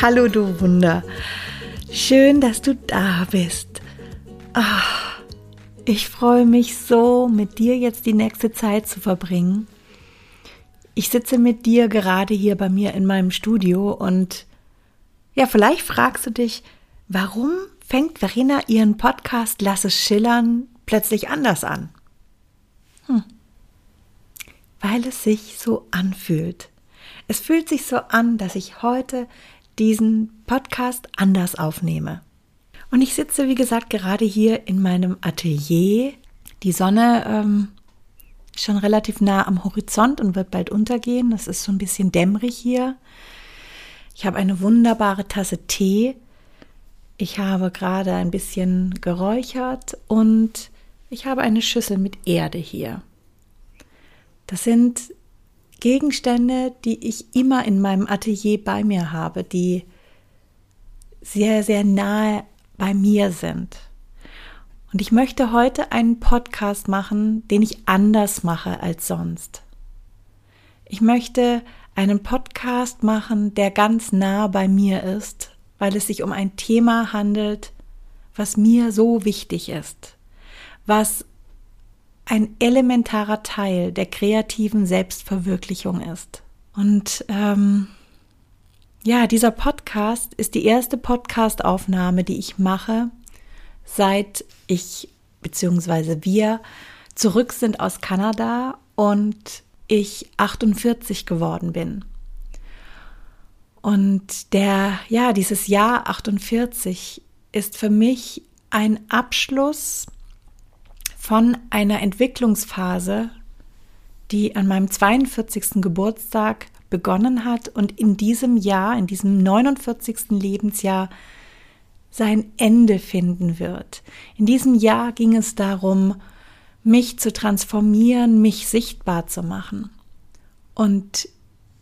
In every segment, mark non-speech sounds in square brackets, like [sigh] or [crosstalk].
Hallo du Wunder. Schön, dass du da bist. Ach, ich freue mich so, mit dir jetzt die nächste Zeit zu verbringen. Ich sitze mit dir gerade hier bei mir in meinem Studio und ja, vielleicht fragst du dich, warum fängt Verena ihren Podcast Lass es schillern plötzlich anders an? Hm. Weil es sich so anfühlt. Es fühlt sich so an, dass ich heute diesen Podcast anders aufnehme. Und ich sitze, wie gesagt, gerade hier in meinem Atelier. Die Sonne ähm, ist schon relativ nah am Horizont und wird bald untergehen. Es ist so ein bisschen dämmerig hier. Ich habe eine wunderbare Tasse Tee. Ich habe gerade ein bisschen geräuchert und ich habe eine Schüssel mit Erde hier. Das sind Gegenstände, die ich immer in meinem Atelier bei mir habe, die sehr, sehr nahe bei mir sind. Und ich möchte heute einen Podcast machen, den ich anders mache als sonst. Ich möchte einen Podcast machen, der ganz nah bei mir ist, weil es sich um ein Thema handelt, was mir so wichtig ist, was ein elementarer Teil der kreativen Selbstverwirklichung ist. Und ähm, ja, dieser Podcast ist die erste Podcastaufnahme, die ich mache, seit ich bzw. wir zurück sind aus Kanada und ich 48 geworden bin. Und der, ja, dieses Jahr 48 ist für mich ein Abschluss von einer Entwicklungsphase, die an meinem 42. Geburtstag begonnen hat und in diesem Jahr, in diesem 49. Lebensjahr, sein Ende finden wird. In diesem Jahr ging es darum, mich zu transformieren, mich sichtbar zu machen. Und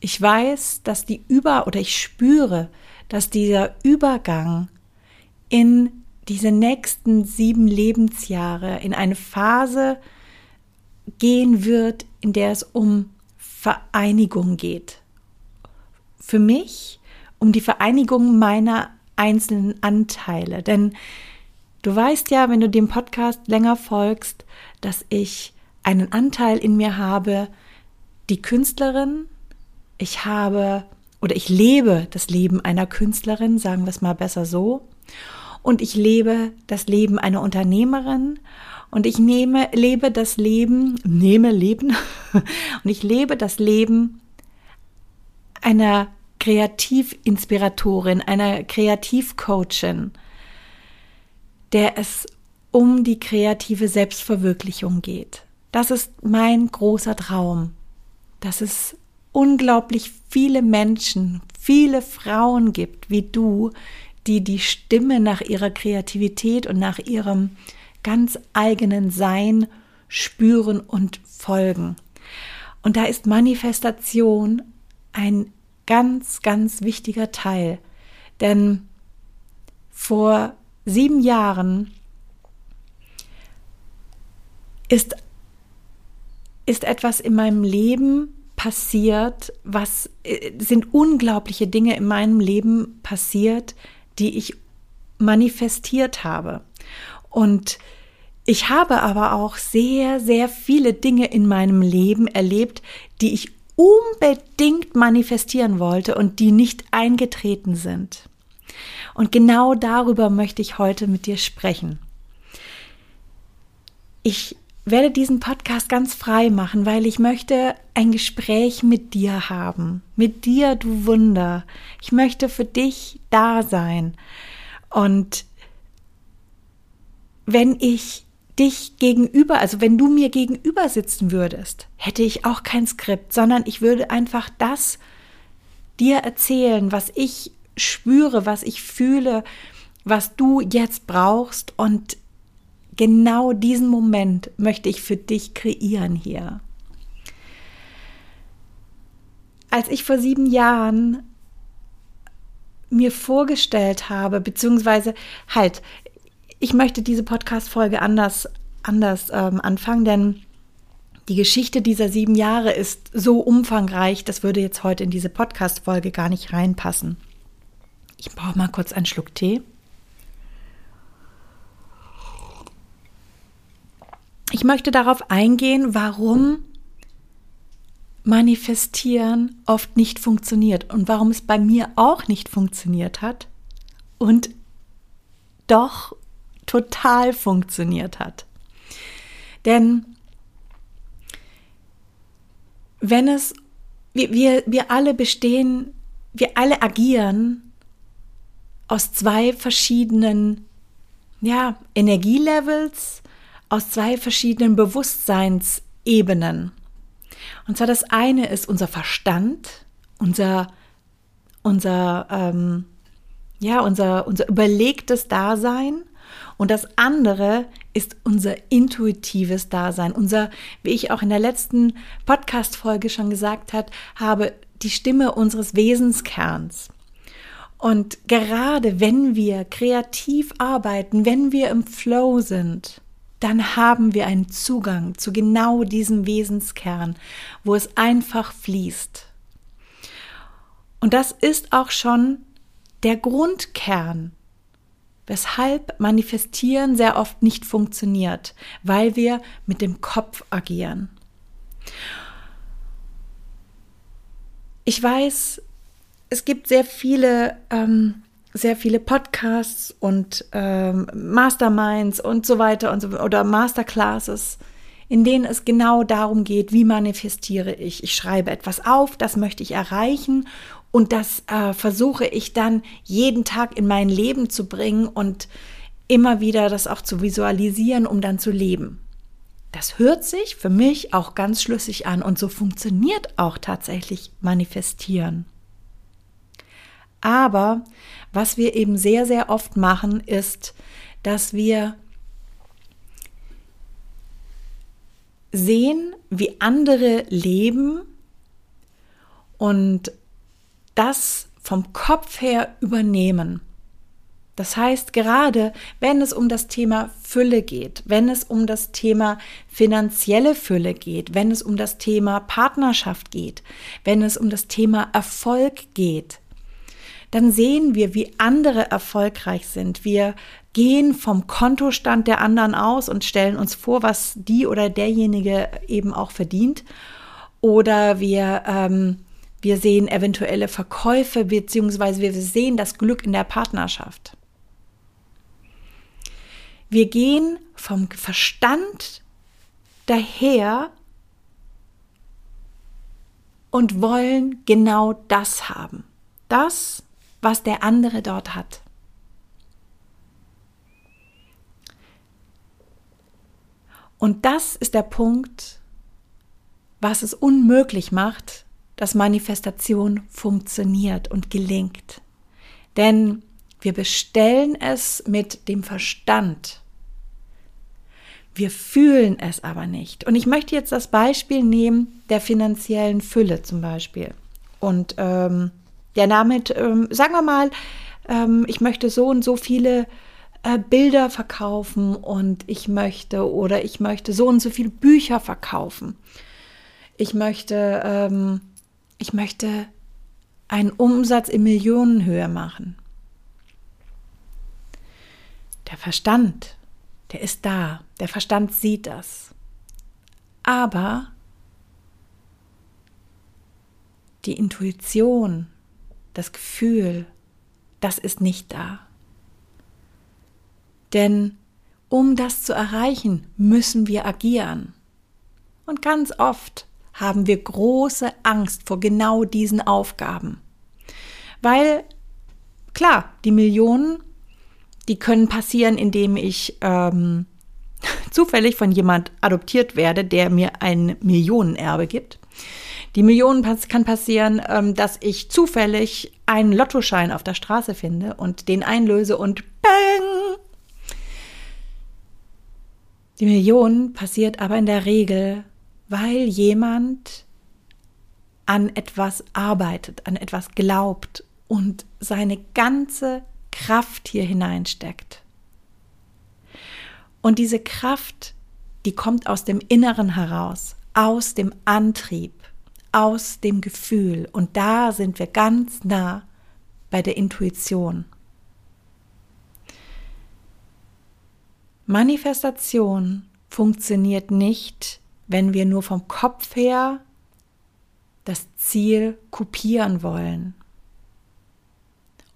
ich weiß, dass die Über- oder ich spüre, dass dieser Übergang in diese nächsten sieben Lebensjahre in eine Phase gehen wird, in der es um Vereinigung geht. Für mich um die Vereinigung meiner einzelnen Anteile. Denn du weißt ja, wenn du dem Podcast länger folgst, dass ich einen Anteil in mir habe, die Künstlerin, ich habe oder ich lebe das Leben einer Künstlerin, sagen wir es mal besser so und ich lebe das Leben einer Unternehmerin und ich nehme, lebe das Leben, nehme Leben [laughs] und ich lebe das Leben einer Kreativinspiratorin, einer Kreativcoachin, der es um die kreative Selbstverwirklichung geht. Das ist mein großer Traum, dass es unglaublich viele Menschen, viele Frauen gibt wie du, die die Stimme nach ihrer Kreativität und nach ihrem ganz eigenen Sein spüren und folgen. Und da ist Manifestation ein ganz, ganz wichtiger Teil. Denn vor sieben Jahren ist, ist etwas in meinem Leben passiert, was äh, sind unglaubliche Dinge in meinem Leben passiert, die ich manifestiert habe. Und ich habe aber auch sehr, sehr viele Dinge in meinem Leben erlebt, die ich unbedingt manifestieren wollte und die nicht eingetreten sind. Und genau darüber möchte ich heute mit dir sprechen. Ich werde diesen Podcast ganz frei machen, weil ich möchte ein Gespräch mit dir haben. Mit dir, du Wunder. Ich möchte für dich da sein. Und wenn ich dich gegenüber, also wenn du mir gegenüber sitzen würdest, hätte ich auch kein Skript, sondern ich würde einfach das dir erzählen, was ich spüre, was ich fühle, was du jetzt brauchst und genau diesen Moment möchte ich für dich kreieren hier. Als ich vor sieben Jahren mir vorgestellt habe, beziehungsweise halt, ich möchte diese Podcast-Folge anders, anders ähm, anfangen, denn die Geschichte dieser sieben Jahre ist so umfangreich, das würde jetzt heute in diese Podcast-Folge gar nicht reinpassen. Ich brauche mal kurz einen Schluck Tee. Ich möchte darauf eingehen, warum Manifestieren oft nicht funktioniert und warum es bei mir auch nicht funktioniert hat und doch total funktioniert hat. Denn wenn es, wir, wir, wir alle bestehen, wir alle agieren aus zwei verschiedenen ja, Energielevels, aus zwei verschiedenen Bewusstseinsebenen. Und zwar das eine ist unser Verstand, unser, unser, ähm, ja, unser, unser überlegtes Dasein. Und das andere ist unser intuitives Dasein, unser, wie ich auch in der letzten Podcast-Folge schon gesagt hat, habe, die Stimme unseres Wesenskerns. Und gerade wenn wir kreativ arbeiten, wenn wir im Flow sind, dann haben wir einen Zugang zu genau diesem Wesenskern, wo es einfach fließt. Und das ist auch schon der Grundkern, weshalb Manifestieren sehr oft nicht funktioniert, weil wir mit dem Kopf agieren. Ich weiß, es gibt sehr viele ähm, sehr viele Podcasts und ähm, Masterminds und so weiter und so oder Masterclasses, in denen es genau darum geht, wie manifestiere ich. Ich schreibe etwas auf, das möchte ich erreichen und das äh, versuche ich dann jeden Tag in mein Leben zu bringen und immer wieder das auch zu visualisieren, um dann zu leben. Das hört sich für mich auch ganz schlüssig an und so funktioniert auch tatsächlich manifestieren. Aber was wir eben sehr, sehr oft machen, ist, dass wir sehen, wie andere leben und das vom Kopf her übernehmen. Das heißt, gerade wenn es um das Thema Fülle geht, wenn es um das Thema finanzielle Fülle geht, wenn es um das Thema Partnerschaft geht, wenn es um das Thema Erfolg geht, dann sehen wir, wie andere erfolgreich sind. Wir gehen vom Kontostand der anderen aus und stellen uns vor, was die oder derjenige eben auch verdient. Oder wir, ähm, wir sehen eventuelle Verkäufe, beziehungsweise wir sehen das Glück in der Partnerschaft. Wir gehen vom Verstand daher und wollen genau das haben. Das, was der andere dort hat. Und das ist der Punkt, was es unmöglich macht, dass Manifestation funktioniert und gelingt. Denn wir bestellen es mit dem Verstand. Wir fühlen es aber nicht. Und ich möchte jetzt das Beispiel nehmen der finanziellen Fülle zum Beispiel. Und ähm, der damit, ähm, sagen wir mal, ähm, ich möchte so und so viele äh, Bilder verkaufen und ich möchte oder ich möchte so und so viele Bücher verkaufen. Ich möchte, ähm, ich möchte einen Umsatz in Millionenhöhe machen. Der Verstand, der ist da. Der Verstand sieht das. Aber die Intuition, das Gefühl, das ist nicht da. Denn um das zu erreichen, müssen wir agieren. Und ganz oft haben wir große Angst vor genau diesen Aufgaben. Weil, klar, die Millionen, die können passieren, indem ich ähm, [laughs] zufällig von jemand adoptiert werde, der mir ein Millionenerbe gibt. Die Millionen kann passieren, ähm, dass ich zufällig einen Lottoschein auf der Straße finde und den einlöse und bang! Die Million passiert aber in der Regel, weil jemand an etwas arbeitet, an etwas glaubt und seine ganze Kraft hier hineinsteckt. Und diese Kraft, die kommt aus dem Inneren heraus, aus dem Antrieb aus dem Gefühl. Und da sind wir ganz nah bei der Intuition. Manifestation funktioniert nicht, wenn wir nur vom Kopf her das Ziel kopieren wollen.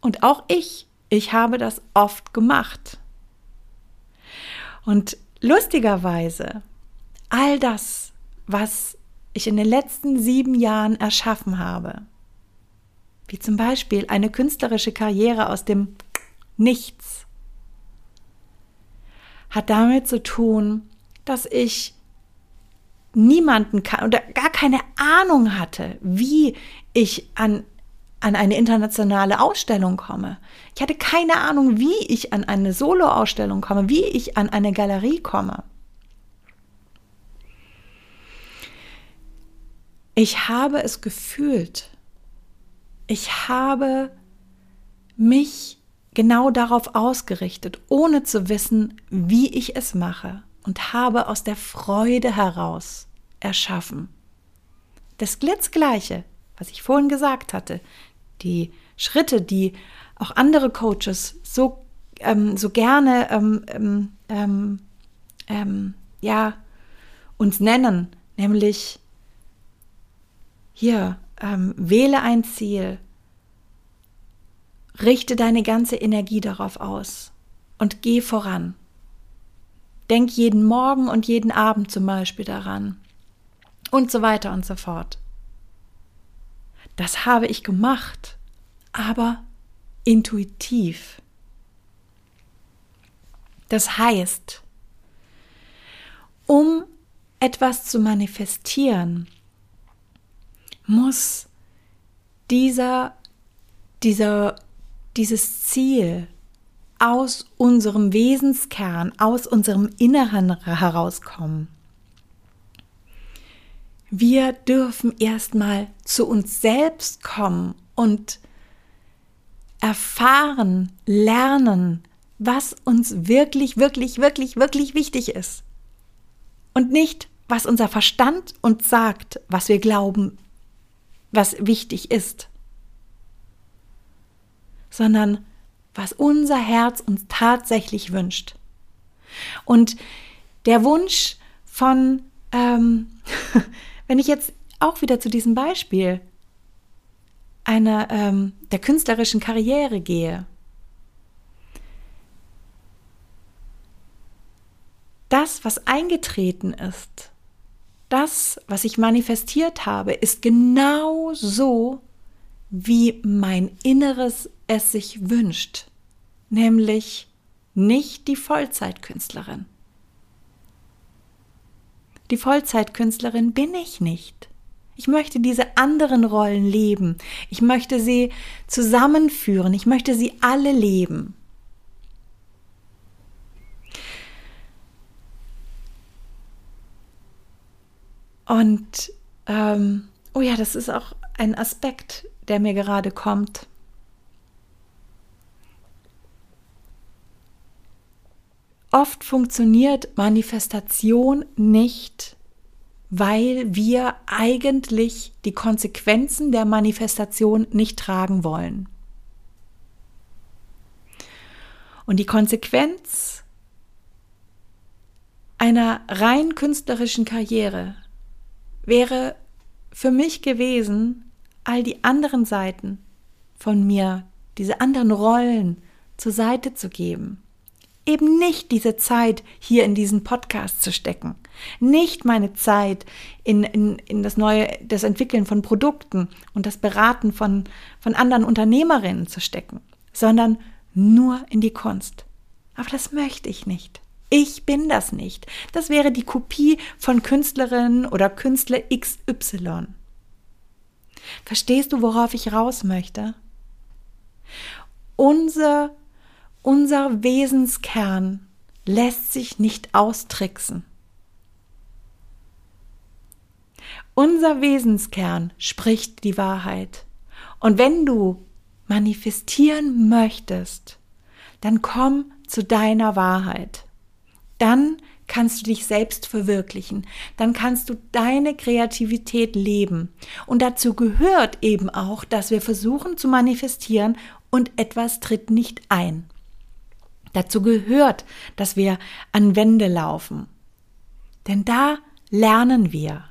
Und auch ich, ich habe das oft gemacht. Und lustigerweise, all das, was ich in den letzten sieben Jahren erschaffen habe, wie zum Beispiel eine künstlerische Karriere aus dem Nichts, hat damit zu tun, dass ich niemanden kann oder gar keine Ahnung hatte, wie ich an, an eine internationale Ausstellung komme. Ich hatte keine Ahnung, wie ich an eine Solo-Ausstellung komme, wie ich an eine Galerie komme. Ich habe es gefühlt. Ich habe mich genau darauf ausgerichtet, ohne zu wissen, wie ich es mache und habe aus der Freude heraus erschaffen. Das Glitzgleiche, was ich vorhin gesagt hatte, die Schritte, die auch andere Coaches so, ähm, so gerne ähm, ähm, ähm, ähm ja, uns nennen, nämlich hier, ähm, wähle ein Ziel, richte deine ganze Energie darauf aus und geh voran. Denk jeden Morgen und jeden Abend zum Beispiel daran. Und so weiter und so fort. Das habe ich gemacht, aber intuitiv. Das heißt, um etwas zu manifestieren, muss dieser, dieser, dieses Ziel, aus unserem Wesenskern, aus unserem Inneren herauskommen. Wir dürfen erstmal zu uns selbst kommen und erfahren, lernen, was uns wirklich, wirklich, wirklich, wirklich wichtig ist. Und nicht, was unser Verstand uns sagt, was wir glauben, was wichtig ist, sondern was unser Herz uns tatsächlich wünscht. Und der Wunsch von, ähm, [laughs] wenn ich jetzt auch wieder zu diesem Beispiel einer ähm, der künstlerischen Karriere gehe, das, was eingetreten ist, das, was ich manifestiert habe, ist genau so, wie mein Inneres es sich wünscht, nämlich nicht die Vollzeitkünstlerin. Die Vollzeitkünstlerin bin ich nicht. Ich möchte diese anderen Rollen leben. Ich möchte sie zusammenführen. Ich möchte sie alle leben. Und ähm, oh ja, das ist auch ein Aspekt, der mir gerade kommt. Oft funktioniert Manifestation nicht, weil wir eigentlich die Konsequenzen der Manifestation nicht tragen wollen. Und die Konsequenz einer rein künstlerischen Karriere wäre für mich gewesen, all die anderen Seiten von mir, diese anderen Rollen zur Seite zu geben eben nicht diese Zeit hier in diesen Podcast zu stecken, nicht meine Zeit in, in, in das neue, das Entwickeln von Produkten und das Beraten von, von anderen Unternehmerinnen zu stecken, sondern nur in die Kunst. Aber das möchte ich nicht. Ich bin das nicht. Das wäre die Kopie von Künstlerin oder Künstler XY. Verstehst du, worauf ich raus möchte? Unser unser Wesenskern lässt sich nicht austricksen. Unser Wesenskern spricht die Wahrheit. Und wenn du manifestieren möchtest, dann komm zu deiner Wahrheit. Dann kannst du dich selbst verwirklichen, dann kannst du deine Kreativität leben. Und dazu gehört eben auch, dass wir versuchen zu manifestieren, und etwas tritt nicht ein. Dazu gehört, dass wir an Wände laufen. Denn da lernen wir.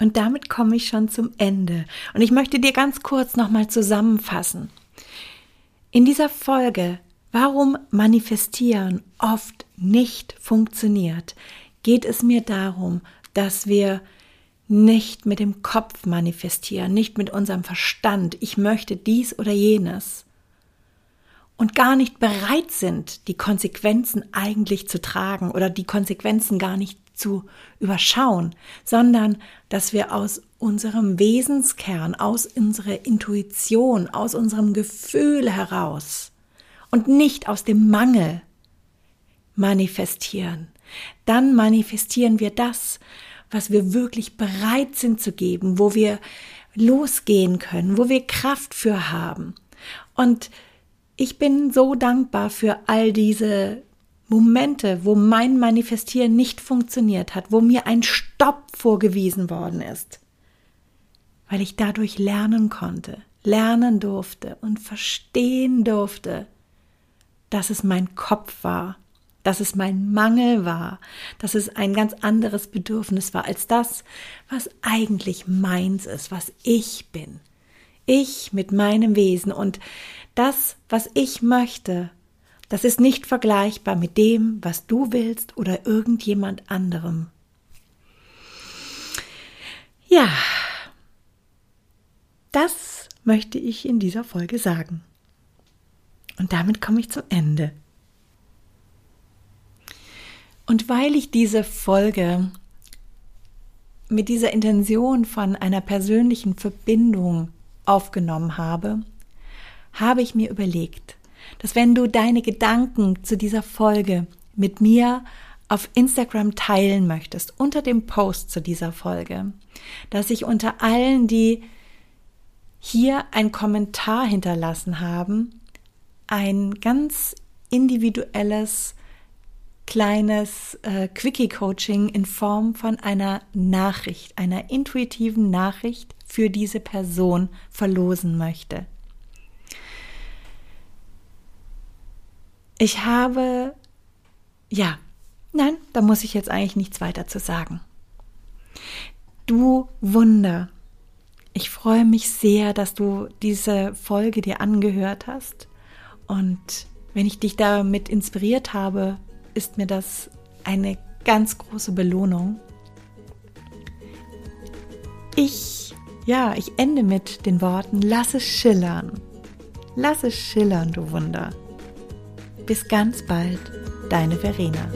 Und damit komme ich schon zum Ende. Und ich möchte dir ganz kurz nochmal zusammenfassen. In dieser Folge, warum manifestieren oft nicht funktioniert, geht es mir darum, dass wir nicht mit dem Kopf manifestieren, nicht mit unserem Verstand, ich möchte dies oder jenes, und gar nicht bereit sind, die Konsequenzen eigentlich zu tragen oder die Konsequenzen gar nicht zu überschauen, sondern dass wir aus unserem Wesenskern, aus unserer Intuition, aus unserem Gefühl heraus und nicht aus dem Mangel manifestieren. Dann manifestieren wir das, was wir wirklich bereit sind zu geben, wo wir losgehen können, wo wir Kraft für haben. Und ich bin so dankbar für all diese Momente, wo mein Manifestieren nicht funktioniert hat, wo mir ein Stopp vorgewiesen worden ist, weil ich dadurch lernen konnte, lernen durfte und verstehen durfte, dass es mein Kopf war, dass es mein Mangel war, dass es ein ganz anderes Bedürfnis war als das, was eigentlich meins ist, was ich bin. Ich mit meinem Wesen und das, was ich möchte, das ist nicht vergleichbar mit dem, was du willst oder irgendjemand anderem. Ja, das möchte ich in dieser Folge sagen. Und damit komme ich zum Ende. Und weil ich diese Folge mit dieser Intention von einer persönlichen Verbindung aufgenommen habe, habe ich mir überlegt, dass wenn du deine Gedanken zu dieser Folge mit mir auf Instagram teilen möchtest, unter dem Post zu dieser Folge, dass ich unter allen, die hier ein Kommentar hinterlassen haben, ein ganz individuelles kleines äh, Quickie-Coaching in Form von einer Nachricht, einer intuitiven Nachricht für diese Person verlosen möchte. Ich habe, ja, nein, da muss ich jetzt eigentlich nichts weiter zu sagen. Du Wunder, ich freue mich sehr, dass du diese Folge dir angehört hast. Und wenn ich dich damit inspiriert habe, ist mir das eine ganz große Belohnung. Ich, ja, ich ende mit den Worten, lass es schillern. Lass es schillern, du Wunder. Bis ganz bald, deine Verena.